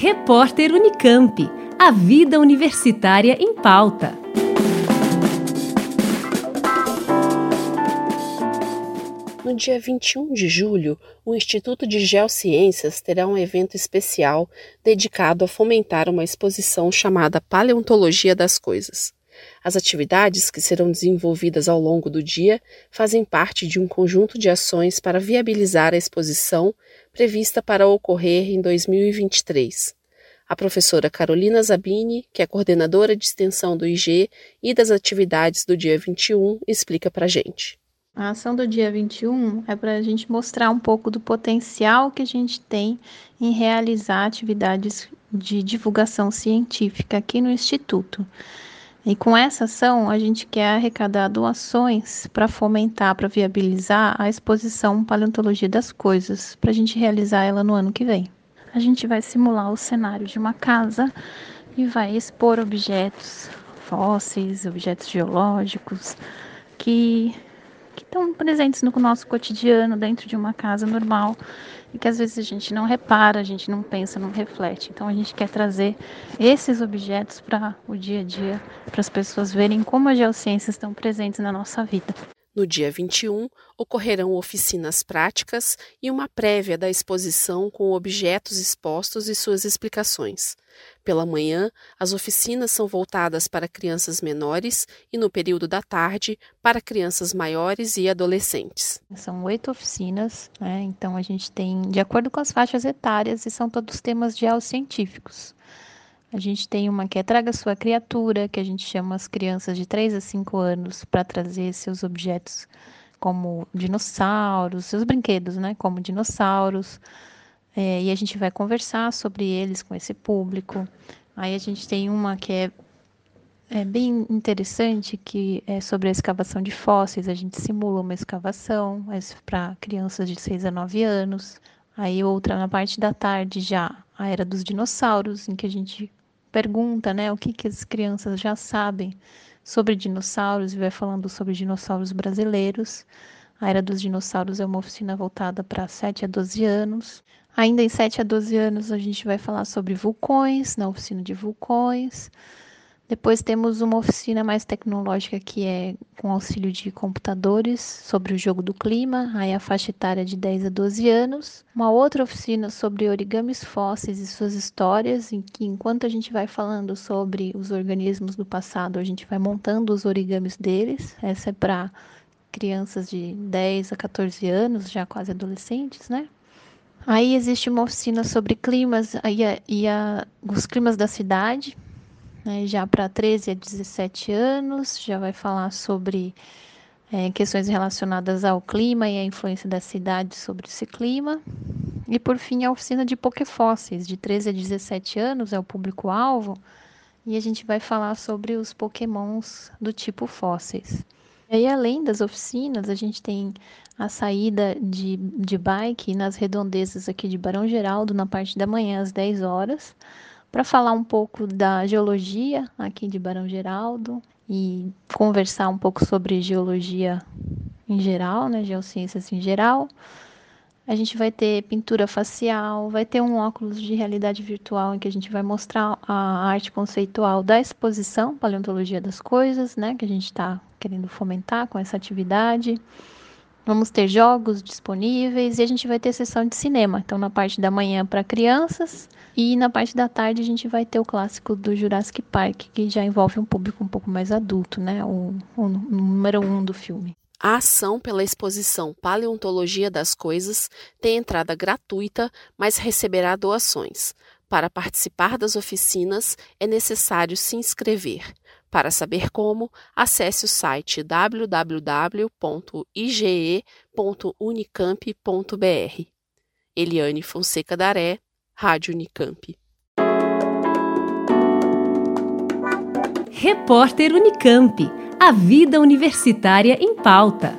Repórter Unicamp. A vida universitária em pauta. No dia 21 de julho, o Instituto de Geociências terá um evento especial dedicado a fomentar uma exposição chamada Paleontologia das Coisas. As atividades que serão desenvolvidas ao longo do dia fazem parte de um conjunto de ações para viabilizar a exposição prevista para ocorrer em 2023. A professora Carolina Zabini, que é coordenadora de extensão do IG e das atividades do dia 21, explica para a gente. A ação do dia 21 é para a gente mostrar um pouco do potencial que a gente tem em realizar atividades de divulgação científica aqui no Instituto. E com essa ação, a gente quer arrecadar doações para fomentar, para viabilizar a exposição Paleontologia das Coisas, para a gente realizar ela no ano que vem. A gente vai simular o cenário de uma casa e vai expor objetos fósseis, objetos geológicos que estão presentes no nosso cotidiano, dentro de uma casa normal, e que às vezes a gente não repara, a gente não pensa, não reflete. Então a gente quer trazer esses objetos para o dia a dia, para as pessoas verem como as geociências estão presentes na nossa vida. No dia 21, ocorrerão oficinas práticas e uma prévia da exposição com objetos expostos e suas explicações. Pela manhã, as oficinas são voltadas para crianças menores e, no período da tarde, para crianças maiores e adolescentes. São oito oficinas, né? então a gente tem, de acordo com as faixas etárias, e são todos temas geocientíficos. A gente tem uma que é Traga Sua Criatura, que a gente chama as crianças de 3 a 5 anos para trazer seus objetos como dinossauros, seus brinquedos, né? Como dinossauros. É, e a gente vai conversar sobre eles com esse público. Aí a gente tem uma que é, é bem interessante, que é sobre a escavação de fósseis. A gente simula uma escavação para crianças de 6 a 9 anos. Aí outra na parte da tarde já a era dos dinossauros, em que a gente pergunta, né, o que, que as crianças já sabem sobre dinossauros e vai falando sobre dinossauros brasileiros. A Era dos Dinossauros é uma oficina voltada para 7 a 12 anos. Ainda em 7 a 12 anos, a gente vai falar sobre vulcões, na oficina de vulcões. Depois temos uma oficina mais tecnológica que é com auxílio de computadores sobre o jogo do clima, aí a faixa etária de 10 a 12 anos. Uma outra oficina sobre origamis fósseis e suas histórias, em que enquanto a gente vai falando sobre os organismos do passado, a gente vai montando os origamis deles. Essa é para crianças de 10 a 14 anos, já quase adolescentes, né? Aí existe uma oficina sobre climas e, a, e a, os climas da cidade, né, já para 13 a 17 anos, já vai falar sobre é, questões relacionadas ao clima e a influência da cidade sobre esse clima. E por fim, a oficina de Pokéfósseis, de 13 a 17 anos, é o público-alvo, e a gente vai falar sobre os pokémons do tipo fósseis. E aí, além das oficinas, a gente tem a saída de, de bike nas redondezas aqui de Barão Geraldo, na parte da manhã, às 10 horas para falar um pouco da geologia aqui de Barão Geraldo e conversar um pouco sobre geologia em geral, né, geociências em geral. A gente vai ter pintura facial, vai ter um óculos de realidade virtual em que a gente vai mostrar a arte conceitual da exposição Paleontologia das Coisas, né, que a gente está querendo fomentar com essa atividade. Vamos ter jogos disponíveis e a gente vai ter sessão de cinema. Então, na parte da manhã para crianças e na parte da tarde a gente vai ter o clássico do Jurassic Park, que já envolve um público um pouco mais adulto, né? O, o número um do filme. A ação pela exposição Paleontologia das Coisas tem entrada gratuita, mas receberá doações. Para participar das oficinas é necessário se inscrever. Para saber como, acesse o site www.ige.unicamp.br. Eliane Fonseca Daré, Rádio Unicamp. Repórter Unicamp. A vida universitária em pauta.